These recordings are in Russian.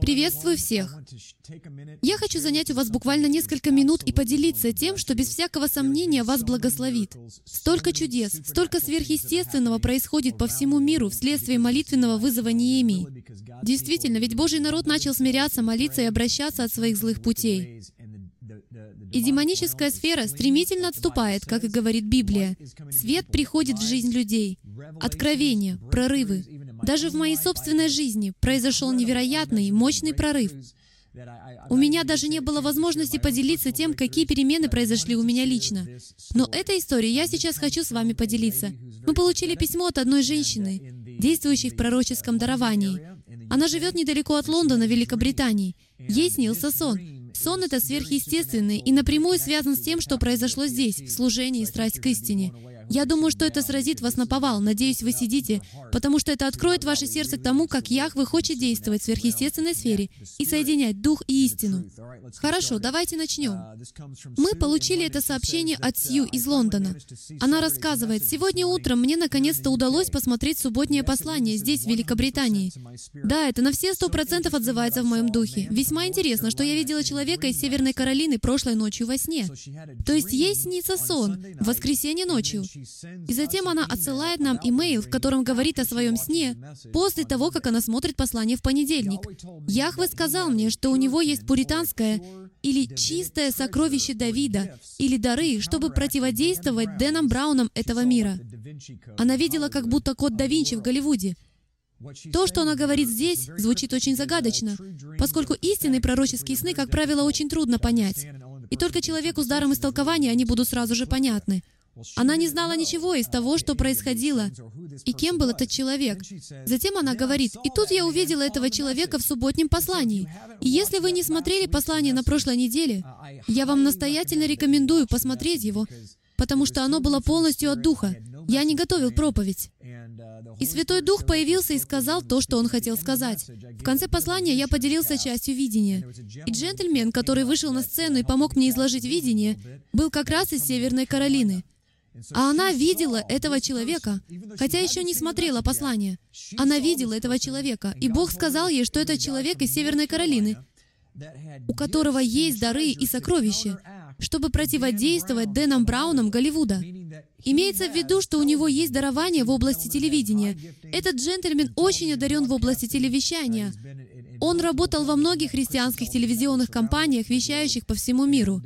Приветствую всех! Я хочу занять у вас буквально несколько минут и поделиться тем, что без всякого сомнения вас благословит. Столько чудес, столько сверхъестественного происходит по всему миру вследствие молитвенного вызова Неемии. Действительно, ведь Божий народ начал смиряться, молиться и обращаться от своих злых путей. И демоническая сфера стремительно отступает, как и говорит Библия. Свет приходит в жизнь людей. Откровения, прорывы. Даже в моей собственной жизни произошел невероятный, мощный прорыв. У меня даже не было возможности поделиться тем, какие перемены произошли у меня лично. Но этой историей я сейчас хочу с вами поделиться. Мы получили письмо от одной женщины, действующей в пророческом даровании. Она живет недалеко от Лондона, Великобритании. Ей снился сон. Сон — это сверхъестественный и напрямую связан с тем, что произошло здесь, в служении и страсть к истине. Я думаю, что это сразит вас на повал. Надеюсь, вы сидите, потому что это откроет ваше сердце к тому, как Яхве хочет действовать в сверхъестественной сфере и соединять дух и истину. Хорошо, давайте начнем. Мы получили это сообщение от Сью из Лондона. Она рассказывает, «Сегодня утром мне наконец-то удалось посмотреть субботнее послание здесь, в Великобритании. Да, это на все сто процентов отзывается в моем духе. Весьма интересно, что я видела человека из Северной Каролины прошлой ночью во сне. То есть ей снится сон в воскресенье ночью. И затем она отсылает нам имейл, в котором говорит о своем сне, после того, как она смотрит послание в понедельник. Яхве сказал мне, что у него есть пуританское или чистое сокровище Давида, или дары, чтобы противодействовать Дэнам Браунам этого мира. Она видела как будто код да Винчи в Голливуде. То, что она говорит здесь, звучит очень загадочно, поскольку истинные пророческие сны, как правило, очень трудно понять. И только человеку с даром истолкования они будут сразу же понятны. Она не знала ничего из того, что происходило, и кем был этот человек. Затем она говорит, «И тут я увидела этого человека в субботнем послании. И если вы не смотрели послание на прошлой неделе, я вам настоятельно рекомендую посмотреть его, потому что оно было полностью от Духа. Я не готовил проповедь. И Святой Дух появился и сказал то, что Он хотел сказать. В конце послания я поделился частью видения. И джентльмен, который вышел на сцену и помог мне изложить видение, был как раз из Северной Каролины — а она видела этого человека, хотя еще не смотрела послание. Она видела этого человека, и Бог сказал ей, что это человек из Северной Каролины, у которого есть дары и сокровища, чтобы противодействовать Дэнам Браунам Голливуда. Имеется в виду, что у него есть дарование в области телевидения. Этот джентльмен очень одарен в области телевещания. Он работал во многих христианских телевизионных компаниях, вещающих по всему миру.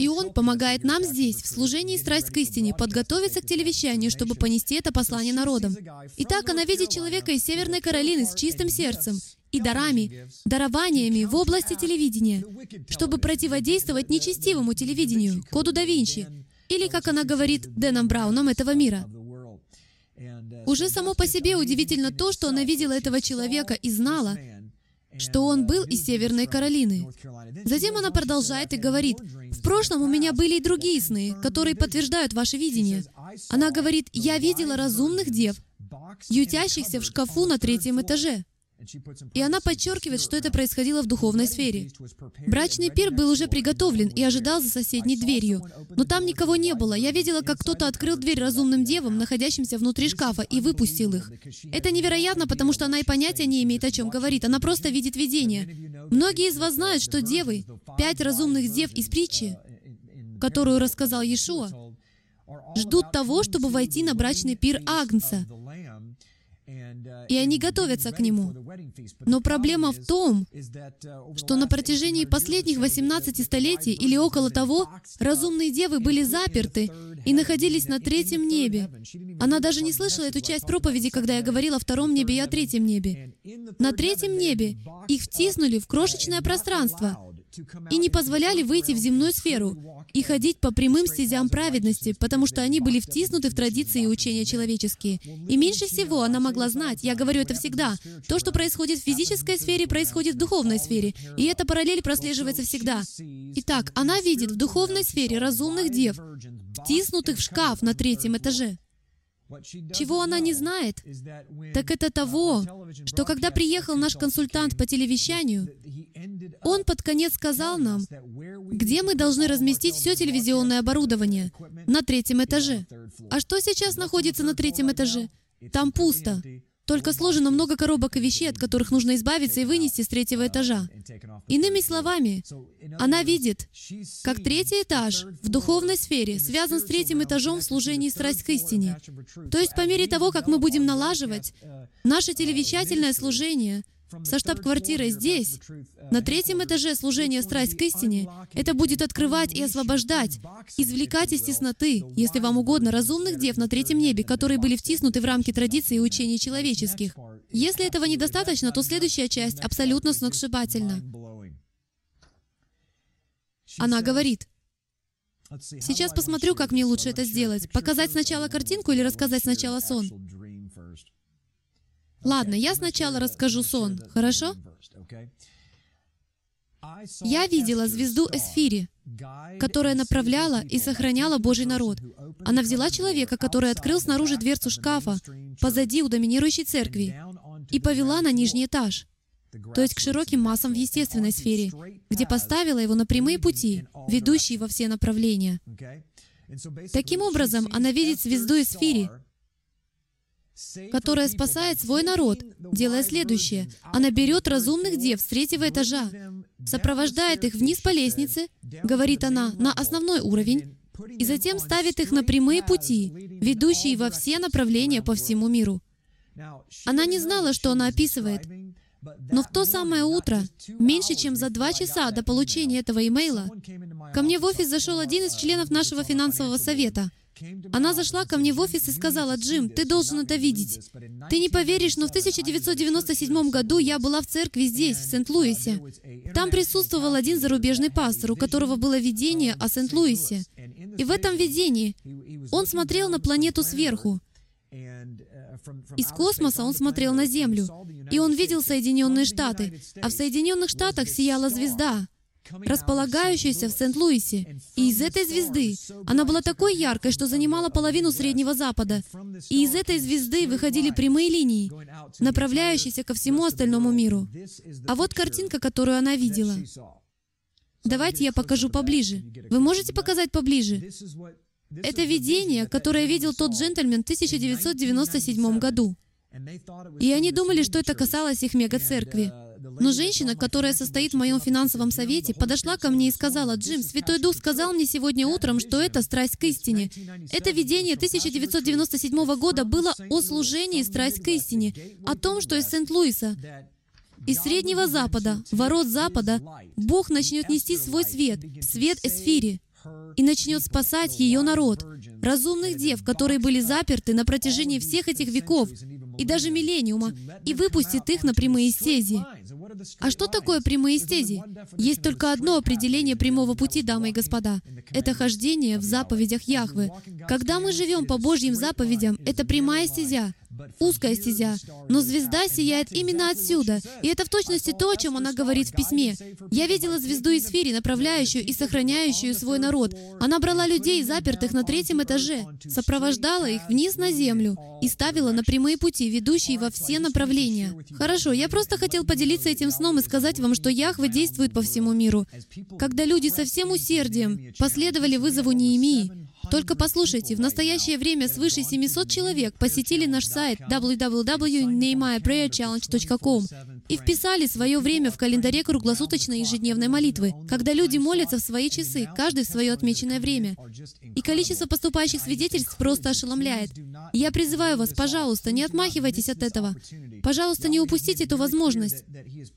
И Он помогает нам здесь, в служении «Страсть к истине», подготовиться к телевещанию, чтобы понести это послание народам. Итак, она видит человека из Северной Каролины с чистым сердцем и дарами, дарованиями в области телевидения, чтобы противодействовать нечестивому телевидению, коду да Винчи, или, как она говорит, Дэном Брауном этого мира. Уже само по себе удивительно то, что она видела этого человека и знала, что он был из Северной Каролины. Затем она продолжает и говорит, «В прошлом у меня были и другие сны, которые подтверждают ваше видение». Она говорит, «Я видела разумных дев, ютящихся в шкафу на третьем этаже». И она подчеркивает, что это происходило в духовной сфере. Брачный пир был уже приготовлен и ожидал за соседней дверью. Но там никого не было. Я видела, как кто-то открыл дверь разумным девам, находящимся внутри шкафа, и выпустил их. Это невероятно, потому что она и понятия не имеет, о чем говорит. Она просто видит видение. Многие из вас знают, что девы, пять разумных дев из притчи, которую рассказал Иешуа, ждут того, чтобы войти на брачный пир Агнца и они готовятся к нему. Но проблема в том, что на протяжении последних 18 столетий или около того, разумные девы были заперты и находились на третьем небе. Она даже не слышала эту часть проповеди, когда я говорила о втором небе и о третьем небе. На третьем небе их втиснули в крошечное пространство и не позволяли выйти в земную сферу и ходить по прямым стезям праведности, потому что они были втиснуты в традиции и учения человеческие. И меньше всего она могла знать, я говорю это всегда, то, что происходит в физической сфере, происходит в духовной сфере, и эта параллель прослеживается всегда. Итак, она видит в духовной сфере разумных дев, втиснутых в шкаф на третьем этаже. Чего она не знает, так это того, что когда приехал наш консультант по телевещанию, он под конец сказал нам, где мы должны разместить все телевизионное оборудование на третьем этаже. А что сейчас находится на третьем этаже? Там пусто. Только сложено много коробок и вещей, от которых нужно избавиться и вынести с третьего этажа. Иными словами, она видит, как третий этаж в духовной сфере связан с третьим этажом в служении страсть к истине. То есть по мере того, как мы будем налаживать наше телевещательное служение — со штаб-квартирой здесь, на третьем этаже служения «Страсть к истине», это будет открывать и освобождать, извлекать из тесноты, если вам угодно, разумных дев на третьем небе, которые были втиснуты в рамки традиций и учений человеческих. Если этого недостаточно, то следующая часть абсолютно сногсшибательна. Она говорит, Сейчас посмотрю, как мне лучше это сделать. Показать сначала картинку или рассказать сначала сон? Ладно, я сначала расскажу сон, хорошо? Я видела звезду Эсфири, которая направляла и сохраняла Божий народ. Она взяла человека, который открыл снаружи дверцу шкафа позади у доминирующей церкви и повела на нижний этаж, то есть к широким массам в естественной сфере, где поставила его на прямые пути, ведущие во все направления. Таким образом, она видит звезду Эсфири, которая спасает свой народ, делая следующее. Она берет разумных дев с третьего этажа, сопровождает их вниз по лестнице, говорит она, на основной уровень, и затем ставит их на прямые пути, ведущие во все направления по всему миру. Она не знала, что она описывает, но в то самое утро, меньше чем за два часа до получения этого имейла, ко мне в офис зашел один из членов нашего финансового совета — она зашла ко мне в офис и сказала, «Джим, ты должен это видеть. Ты не поверишь, но в 1997 году я была в церкви здесь, в Сент-Луисе. Там присутствовал один зарубежный пастор, у которого было видение о Сент-Луисе. И в этом видении он смотрел на планету сверху. Из космоса он смотрел на Землю, и он видел Соединенные Штаты, а в Соединенных Штатах сияла звезда — располагающаяся в Сент-Луисе. И из этой звезды она была такой яркой, что занимала половину Среднего Запада. И из этой звезды выходили прямые линии, направляющиеся ко всему остальному миру. А вот картинка, которую она видела. Давайте я покажу поближе. Вы можете показать поближе? Это видение, которое видел тот джентльмен в 1997 году. И они думали, что это касалось их мега-церкви. Но женщина, которая состоит в моем финансовом совете, подошла ко мне и сказала, «Джим, Святой Дух сказал мне сегодня утром, что это страсть к истине. Это видение 1997 года было о служении страсть к истине, о том, что из Сент-Луиса, из Среднего Запада, ворот Запада, Бог начнет нести свой свет, свет Эсфири, и начнет спасать ее народ, разумных дев, которые были заперты на протяжении всех этих веков и даже миллениума, и выпустит их на прямые стези. А что такое прямые стези? Есть только одно определение прямого пути, дамы и господа. Это хождение в заповедях Яхвы. Когда мы живем по Божьим заповедям, это прямая стезя узкая стезя, но звезда сияет именно отсюда, и это в точности то, о чем она говорит в письме. «Я видела звезду из Фири, направляющую и сохраняющую свой народ. Она брала людей, запертых на третьем этаже, сопровождала их вниз на землю и ставила на прямые пути, ведущие во все направления». Хорошо, я просто хотел поделиться этим сном и сказать вам, что Яхве действует по всему миру. Когда люди со всем усердием последовали вызову Неемии, только послушайте, в настоящее время свыше 700 человек посетили наш сайт www.nehemiahprayerchallenge.com и вписали свое время в календаре круглосуточной ежедневной молитвы, когда люди молятся в свои часы, каждый в свое отмеченное время. И количество поступающих свидетельств просто ошеломляет. я призываю вас, пожалуйста, не отмахивайтесь от этого. Пожалуйста, не упустите эту возможность.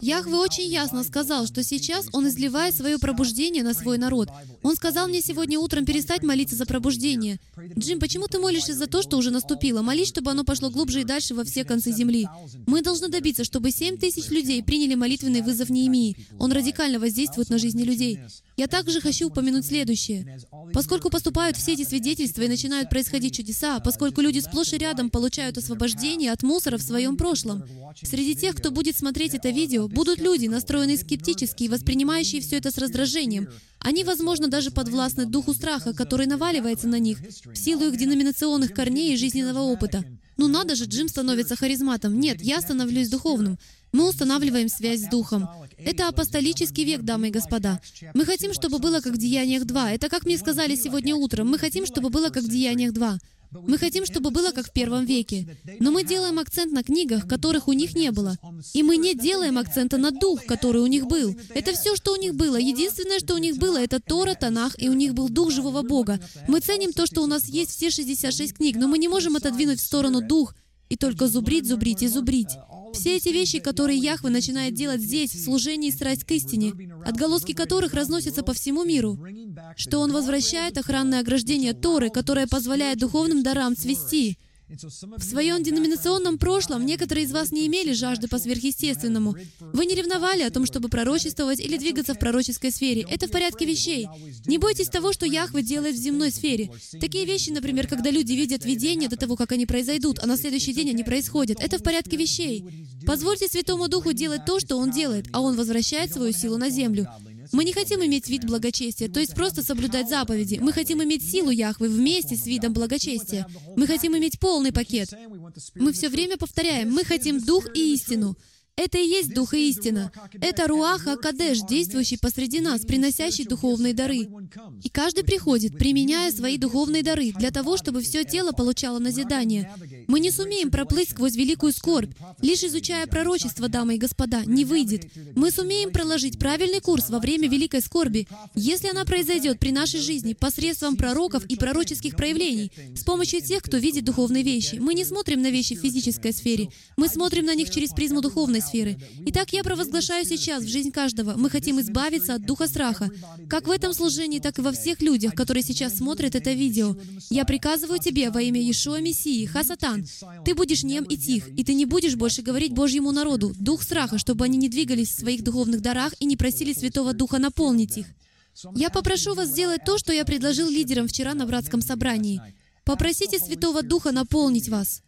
Яхве очень ясно сказал, что сейчас Он изливает свое пробуждение на свой народ. Он сказал мне сегодня утром перестать молиться за пробуждение. Джим, почему ты молишься за то, что уже наступило? Молись, чтобы оно пошло глубже и дальше во все концы земли. Мы должны добиться, чтобы 7 тысяч людей приняли молитвенный вызов Неемии. Он радикально воздействует на жизни людей. Я также хочу упомянуть следующее. Поскольку поступают все эти свидетельства и начинают происходить чудеса, поскольку люди сплошь и рядом получают освобождение от мусора в своем прошлом, среди тех, кто будет смотреть это видео, будут люди, настроенные скептически и воспринимающие все это с раздражением. Они, возможно, даже подвластны духу страха, который наваливается на них в силу их деноминационных корней и жизненного опыта. Ну надо же, Джим становится харизматом. Нет, я становлюсь духовным. Мы устанавливаем связь с Духом. Это апостолический век, дамы и господа. Мы хотим, чтобы было как в Деяниях 2. Это как мне сказали сегодня утром. Мы хотим, чтобы было как в Деяниях 2. Мы хотим, чтобы было как в первом веке. Но мы делаем акцент на книгах, которых у них не было. И мы не делаем акцента на дух, который у них был. Это все, что у них было. Единственное, что у них было, это Тора, Танах, и у них был дух живого Бога. Мы ценим то, что у нас есть все 66 книг, но мы не можем отодвинуть в сторону дух и только зубрить, зубрить и зубрить. Все эти вещи, которые Яхве начинает делать здесь, в служении страсть к истине, отголоски которых разносятся по всему миру, что Он возвращает охранное ограждение Торы, которое позволяет духовным дарам цвести, в своем деноминационном прошлом некоторые из вас не имели жажды по сверхъестественному. Вы не ревновали о том, чтобы пророчествовать или двигаться в пророческой сфере. Это в порядке вещей. Не бойтесь того, что Яхве делает в земной сфере. Такие вещи, например, когда люди видят видение до того, как они произойдут, а на следующий день они происходят. Это в порядке вещей. Позвольте Святому Духу делать то, что Он делает, а Он возвращает свою силу на землю. Мы не хотим иметь вид благочестия, то есть просто соблюдать заповеди. Мы хотим иметь силу Яхвы вместе с видом благочестия. Мы хотим иметь полный пакет. Мы все время повторяем, мы хотим дух и истину. Это и есть Дух и истина. Это Руаха Кадеш, действующий посреди нас, приносящий духовные дары. И каждый приходит, применяя свои духовные дары, для того, чтобы все тело получало назидание. Мы не сумеем проплыть сквозь великую скорбь, лишь изучая пророчество, дамы и господа, не выйдет. Мы сумеем проложить правильный курс во время великой скорби, если она произойдет при нашей жизни посредством пророков и пророческих проявлений, с помощью тех, кто видит духовные вещи. Мы не смотрим на вещи в физической сфере, мы смотрим на них через призму духовной сферы. Итак, я провозглашаю сейчас в жизнь каждого. Мы хотим избавиться от духа страха. Как в этом служении, так и во всех людях, которые сейчас смотрят это видео. Я приказываю тебе во имя Иешуа Мессии, Хасатан, ты будешь нем и тих, и ты не будешь больше говорить Божьему народу, дух страха, чтобы они не двигались в своих духовных дарах и не просили Святого Духа наполнить их. Я попрошу вас сделать то, что я предложил лидерам вчера на братском собрании. Попросите Святого Духа наполнить вас.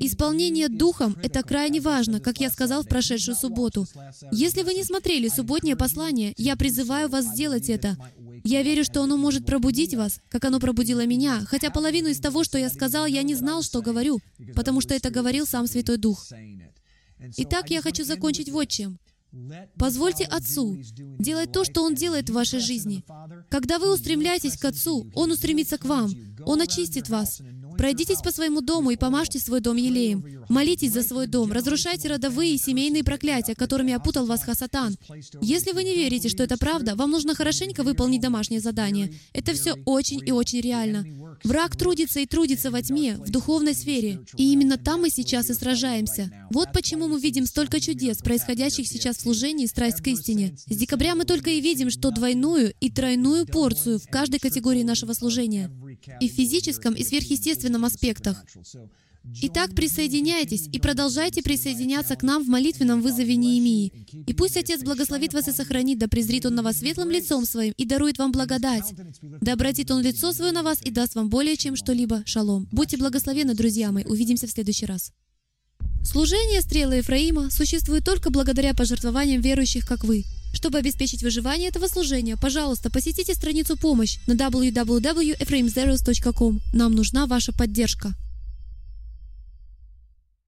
Исполнение Духом — это крайне важно, как я сказал в прошедшую субботу. Если вы не смотрели субботнее послание, я призываю вас сделать это. Я верю, что оно может пробудить вас, как оно пробудило меня, хотя половину из того, что я сказал, я не знал, что говорю, потому что это говорил сам Святой Дух. Итак, я хочу закончить вот чем. Позвольте Отцу делать то, что Он делает в вашей жизни. Когда вы устремляетесь к Отцу, Он устремится к вам. Он очистит вас. Пройдитесь по своему дому и помажьте свой дом елеем. Молитесь за свой дом. Разрушайте родовые и семейные проклятия, которыми опутал вас Хасатан. Если вы не верите, что это правда, вам нужно хорошенько выполнить домашнее задание. Это все очень и очень реально. Враг трудится и трудится во тьме, в духовной сфере. И именно там мы сейчас и сражаемся. Вот почему мы видим столько чудес, происходящих сейчас в служении «Страсть к истине». С декабря мы только и видим, что двойную и тройную порцию в каждой категории нашего служения и в физическом, и сверхъестественном аспектах. Итак, присоединяйтесь и продолжайте присоединяться к нам в молитвенном вызове Неемии. И пусть Отец благословит вас и сохранит, да презрит Он на вас светлым лицом Своим и дарует вам благодать. Да обратит Он лицо Свое на вас и даст вам более чем что-либо. Шалом. Будьте благословены, друзья мои. Увидимся в следующий раз. Служение стрелы Ефраима существует только благодаря пожертвованиям верующих, как вы. Чтобы обеспечить выживание этого служения, пожалуйста, посетите страницу «Помощь» на www.ephraimzeros.com. Нам нужна ваша поддержка.